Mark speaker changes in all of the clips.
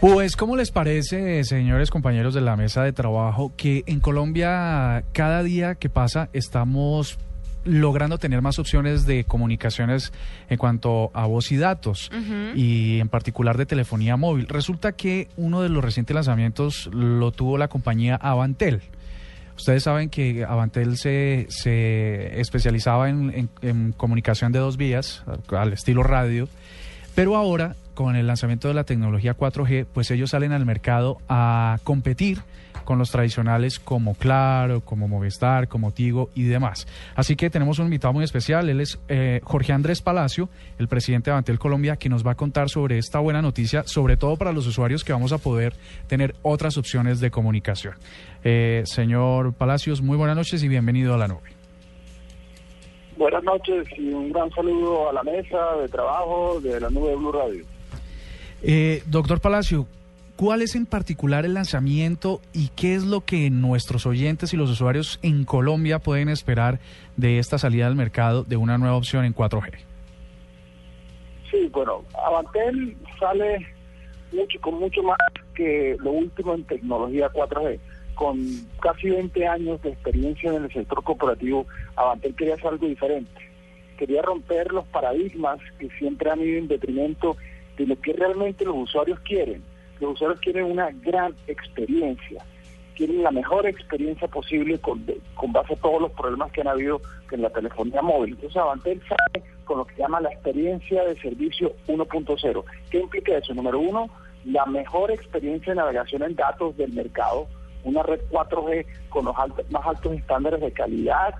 Speaker 1: Pues, ¿cómo les parece, señores compañeros de la mesa de trabajo, que en Colombia cada día que pasa estamos logrando tener más opciones de comunicaciones en cuanto a voz y datos y en particular de telefonía móvil. Resulta que uno de los recientes lanzamientos lo tuvo la compañía Avantel. Ustedes saben que Avantel se, se especializaba en, en comunicación de dos vías, al estilo radio, pero ahora con el lanzamiento de la tecnología 4G, pues ellos salen al mercado a competir con los tradicionales como Claro, como Movistar, como Tigo y demás. Así que tenemos un invitado muy especial, él es eh, Jorge Andrés Palacio, el presidente de Avantel Colombia, que nos va a contar sobre esta buena noticia, sobre todo para los usuarios que vamos a poder tener otras opciones de comunicación. Eh, señor Palacios, muy buenas noches y bienvenido a la nube.
Speaker 2: Buenas noches y un gran saludo a la mesa de trabajo de la nube Blue Radio.
Speaker 1: Eh, doctor Palacio, ¿cuál es en particular el lanzamiento y qué es lo que nuestros oyentes y los usuarios en Colombia pueden esperar de esta salida al mercado de una nueva opción en 4G?
Speaker 2: Sí, bueno, Avantel sale mucho, con mucho más que lo último en tecnología 4G. Con casi 20 años de experiencia en el sector corporativo, Avantel quería hacer algo diferente. Quería romper los paradigmas que siempre han ido en detrimento de lo que realmente los usuarios quieren. Los usuarios quieren una gran experiencia, quieren la mejor experiencia posible con, con base a todos los problemas que han habido en la telefonía móvil. Entonces Avantel sale con lo que llama la experiencia de servicio 1.0. ¿Qué implica eso? Número uno, la mejor experiencia de navegación en datos del mercado, una red 4G con los más altos estándares de calidad,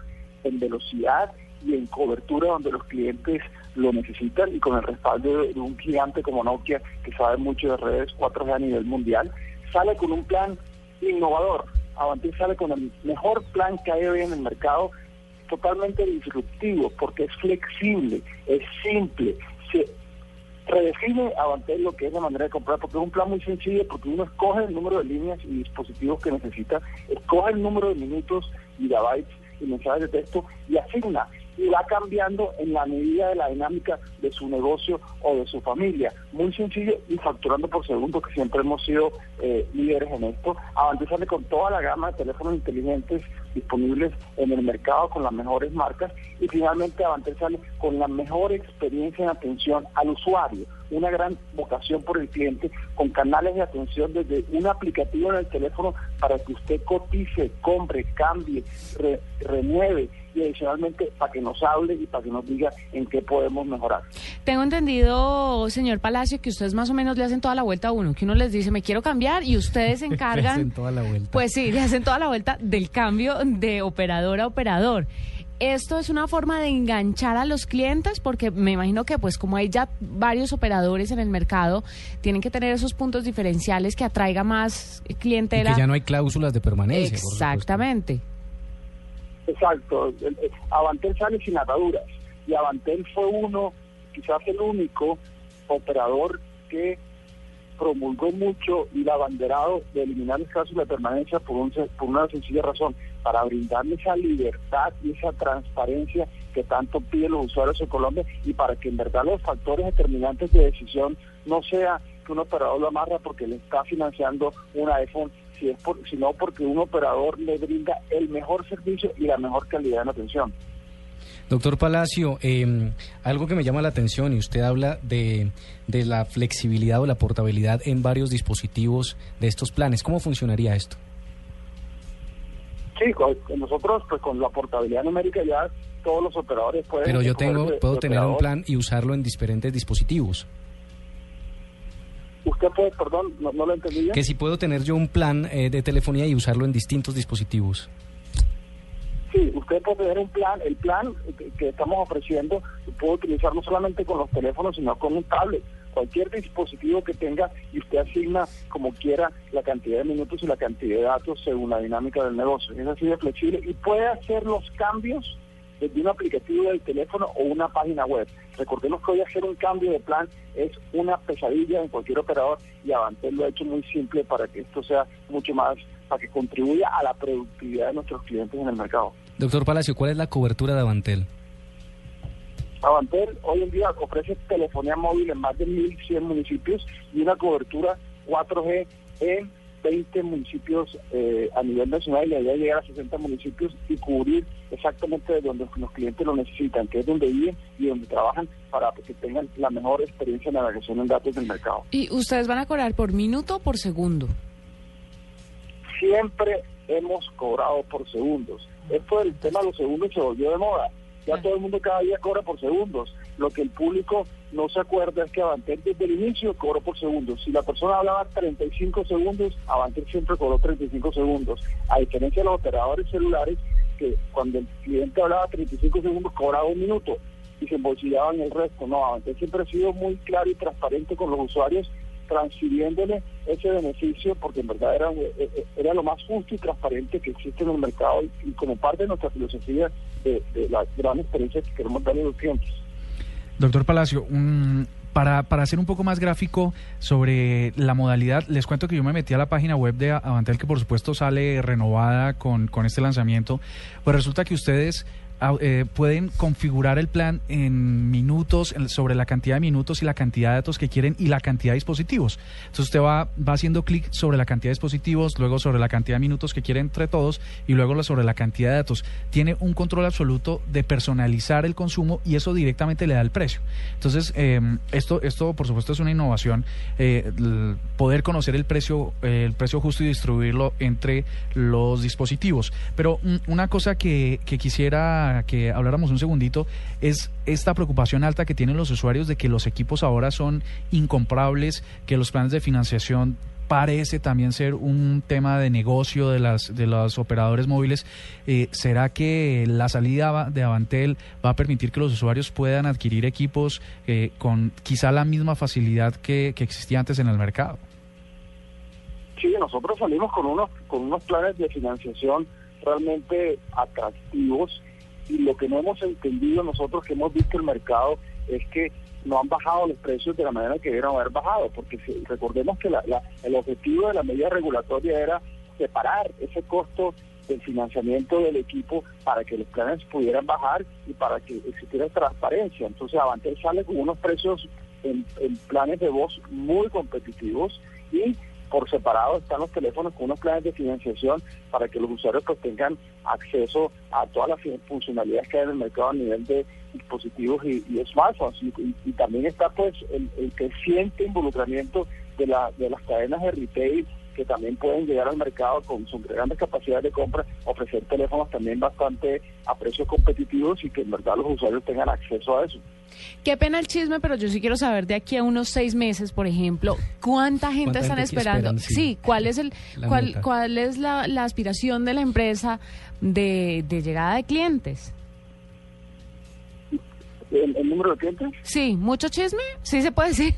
Speaker 2: en velocidad y en cobertura donde los clientes lo necesitan y con el respaldo de un gigante como Nokia que sabe mucho de redes 4G a nivel mundial, sale con un plan innovador. Avanti sale con el mejor plan que hay hoy en el mercado, totalmente disruptivo, porque es flexible, es simple, se redefine Avantel lo que es la manera de comprar, porque es un plan muy sencillo, porque uno escoge el número de líneas y dispositivos que necesita, escoge el número de minutos, gigabytes y mensajes de texto y asigna y va cambiando en la medida de la dinámica de su negocio o de su familia. Muy sencillo y facturando por segundo, que siempre hemos sido eh, líderes en esto. Avante sale con toda la gama de teléfonos inteligentes disponibles en el mercado con las mejores marcas y finalmente Avante sale con la mejor experiencia en atención al usuario una gran vocación por el cliente con canales de atención desde un aplicativo en el teléfono para que usted cotice, compre, cambie, renueve y adicionalmente para que nos hable y para que nos diga en qué podemos mejorar.
Speaker 3: Tengo entendido, señor Palacio, que ustedes más o menos le hacen toda la vuelta a uno, que uno les dice me quiero cambiar y ustedes se encargan.
Speaker 1: hacen toda la vuelta.
Speaker 3: Pues sí, le hacen toda la vuelta del cambio de operador a operador esto es una forma de enganchar a los clientes porque me imagino que pues como hay ya varios operadores en el mercado, tienen que tener esos puntos diferenciales que atraiga más clientela.
Speaker 1: Y que ya no hay cláusulas de permanencia.
Speaker 3: Exactamente.
Speaker 2: Exacto. Avantel sale sin ataduras y Avantel fue uno, quizás el único operador que promulgó mucho y la abanderado de eliminar el caso de permanencia por, un, por una sencilla razón, para brindarle esa libertad y esa transparencia que tanto piden los usuarios en Colombia y para que en verdad los factores determinantes de decisión no sea que un operador lo amarra porque le está financiando un iPhone, si es sino porque un operador le brinda el mejor servicio y la mejor calidad de atención.
Speaker 1: Doctor Palacio, em, algo que me llama la atención y usted habla de, de la flexibilidad o la portabilidad en varios dispositivos de estos planes. ¿Cómo funcionaría esto?
Speaker 2: Sí, nosotros pues con la portabilidad numérica ya todos los operadores pueden...
Speaker 1: Pero yo tengo, puedo tener un plan y usarlo en diferentes dispositivos.
Speaker 2: Usted puede, perdón, no, lo entendí
Speaker 1: Que si puedo tener yo un plan eh, de telefonía y usarlo en distintos dispositivos.
Speaker 2: Sí, usted puede tener un plan, el plan que, estamos ofreciendo puede utilizar no solamente con los teléfonos, sino con un tablet. Cualquier dispositivo que tenga y usted asigna como quiera la cantidad de minutos y la cantidad de datos según la dinámica del negocio. Es así de flexible y puede hacer los cambios desde un aplicativo del teléfono o una página web. Recordemos que hoy hacer un cambio de plan es una pesadilla en cualquier operador y Avantel lo ha hecho muy simple para que esto sea mucho más, para que contribuya a la productividad de nuestros clientes en el mercado.
Speaker 1: Doctor Palacio, ¿cuál es la cobertura de Avantel?
Speaker 2: Avantel hoy en día ofrece telefonía móvil en más de 1.100 municipios y una cobertura 4G en 20 municipios eh, a nivel nacional y la idea es llegar a 60 municipios y cubrir exactamente de donde los clientes lo necesitan, que es donde viven y donde trabajan para que tengan la mejor experiencia de navegación en datos del mercado.
Speaker 3: ¿Y ustedes van a cobrar por minuto o por segundo?
Speaker 2: Siempre hemos cobrado por segundos. Esto del tema de los segundos se volvió de moda. Ya todo el mundo cada día cobra por segundos. Lo que el público no se acuerda es que Avantel desde el inicio cobró por segundos. Si la persona hablaba 35 segundos, Avantel siempre cobró 35 segundos. A diferencia de los operadores celulares, que cuando el cliente hablaba 35 segundos, cobraba un minuto y se embolsillaban el resto. No, Avantel siempre ha sido muy claro y transparente con los usuarios transfiriéndole ese beneficio porque en verdad era, eh, eh, era lo más justo y transparente que existe en el mercado y, como parte de nuestra filosofía de, la gran experiencia que queremos darle a los clientes.
Speaker 1: Doctor Palacio, para, para hacer un poco más gráfico sobre la modalidad, les cuento que yo me metí a la página web de Avantel, que por supuesto sale renovada con, con este lanzamiento. Pues resulta que ustedes eh, pueden configurar el plan en minutos, sobre la cantidad de minutos y la cantidad de datos que quieren y la cantidad de dispositivos. Entonces usted va, va haciendo clic sobre la cantidad de dispositivos, luego sobre la cantidad de minutos que quiere entre todos y luego sobre la cantidad de datos. Tiene un control absoluto de personalizar el consumo y eso directamente le da el precio. Entonces, em, esto, esto por supuesto es una innovación, eh, poder conocer el precio, el precio justo y distribuirlo entre los dispositivos. Pero mm, una cosa que quisiera que habláramos un segundito es esta preocupación alta que tienen los usuarios de que los equipos ahora son incomprables, que los planes de financiación parece también ser un tema de negocio de las de los operadores móviles. Eh, ¿Será que la salida de Avantel va a permitir que los usuarios puedan adquirir equipos eh, con quizá la misma facilidad que, que, existía antes en el mercado?
Speaker 2: Sí, nosotros salimos con unos con unos planes de financiación realmente atractivos y lo que no hemos entendido nosotros que hemos visto el mercado es que no han bajado los precios de la manera que debieron haber bajado, porque recordemos que el objetivo de la medida regulatoria era separar ese costo del financiamiento del equipo para que los planes pudieran bajar y para que existiera transparencia. Entonces Avantel sale con unos precios en planes de voz muy competitivos y por separado están los teléfonos con unos planes de financiación para que los usuarios pues tengan acceso a todas las funcionalidades que hay en el mercado a nivel de dispositivos y, smartphones y, también está pues el, el creciente involucramiento de, la, de las cadenas de retail que también pueden llegar al mercado con sus grandes capacidades de compra, ofrecer teléfonos también bastante a precios competitivos y que en verdad los usuarios tengan acceso a eso.
Speaker 3: Qué pena el chisme, pero yo sí quiero saber de aquí a unos seis meses, por ejemplo, cuánta gente están esperando. sí. cuál es el, cuál, cuál es la, aspiración de la empresa de, llegada de clientes.
Speaker 2: ¿El, ¿El, número de clientes?
Speaker 3: Sí, mucho chisme, sí se puede decir.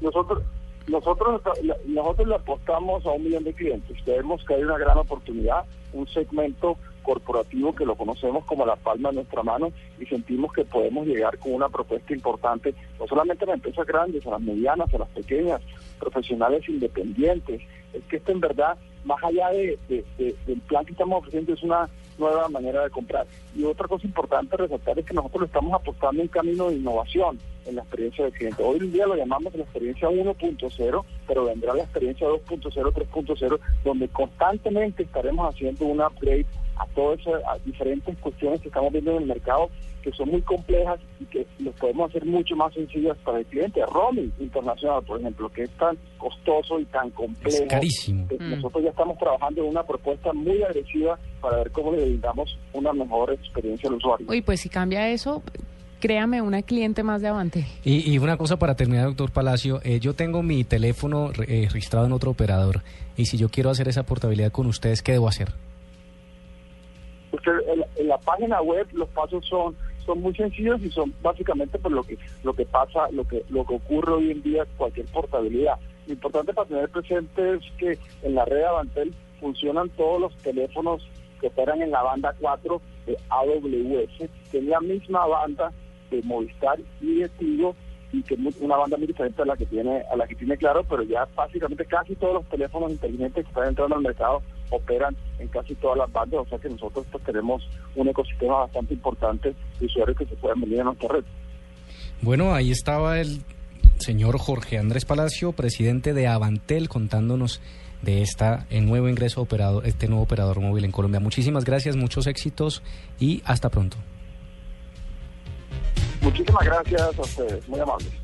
Speaker 2: Nosotros nosotros, nosotros le apostamos a un millón de clientes. Creemos que hay una gran oportunidad, un segmento corporativo que lo conocemos como la palma de nuestra mano y sentimos que podemos llegar con una propuesta importante, no solamente a las empresas grandes, a las medianas, a las pequeñas, profesionales independientes. Es que esto en verdad, más allá de, del plan que estamos ofreciendo, es una nueva manera de comprar. Y otra cosa importante resaltar es que nosotros estamos apostando en camino de innovación en la experiencia del cliente. Hoy en día lo llamamos la experiencia 1.0, pero vendrá la experiencia 2.0, 3.0, donde constantemente estaremos haciendo un upgrade a todas esas diferentes cuestiones que estamos viendo en el mercado que son muy complejas y que los podemos hacer mucho más sencillas para el cliente. Roaming internacional, por ejemplo, que es tan costoso y tan complejo.
Speaker 4: Es carísimo.
Speaker 2: Mm. Nosotros ya estamos trabajando en una propuesta muy agresiva para ver cómo le brindamos una mejor experiencia al usuario.
Speaker 3: Uy, pues si cambia eso, créame, una cliente más de Avante.
Speaker 4: Y, una cosa para terminar, doctor Palacio, eh, yo tengo mi teléfono eh, registrado en otro operador y si yo quiero hacer esa portabilidad con ustedes, ¿qué debo hacer?
Speaker 2: En, la página web los pasos son son muy sencillos y son básicamente por lo que lo que pasa, lo que lo que ocurre hoy en día cualquier portabilidad. Lo importante para tener presente es que en la red Avantel funcionan todos los teléfonos que operan en la banda 4 de AWS, que es la misma banda de Movistar y de Tigo y que es una banda muy diferente a la que tiene a la que tiene claro, pero ya básicamente casi todos los teléfonos inteligentes que están entrando al mercado operan en casi todas las bandas, o sea que nosotros pues, tenemos un ecosistema bastante importante de usuarios que se pueden venir a nuestra red.
Speaker 4: Bueno, ahí estaba el señor Jorge Andrés Palacio, presidente de Avantel, contándonos de esta el nuevo ingreso operador, este nuevo operador móvil en Colombia. Muchísimas gracias, muchos éxitos y hasta pronto.
Speaker 2: Muchísimas gracias a ustedes, muy amables.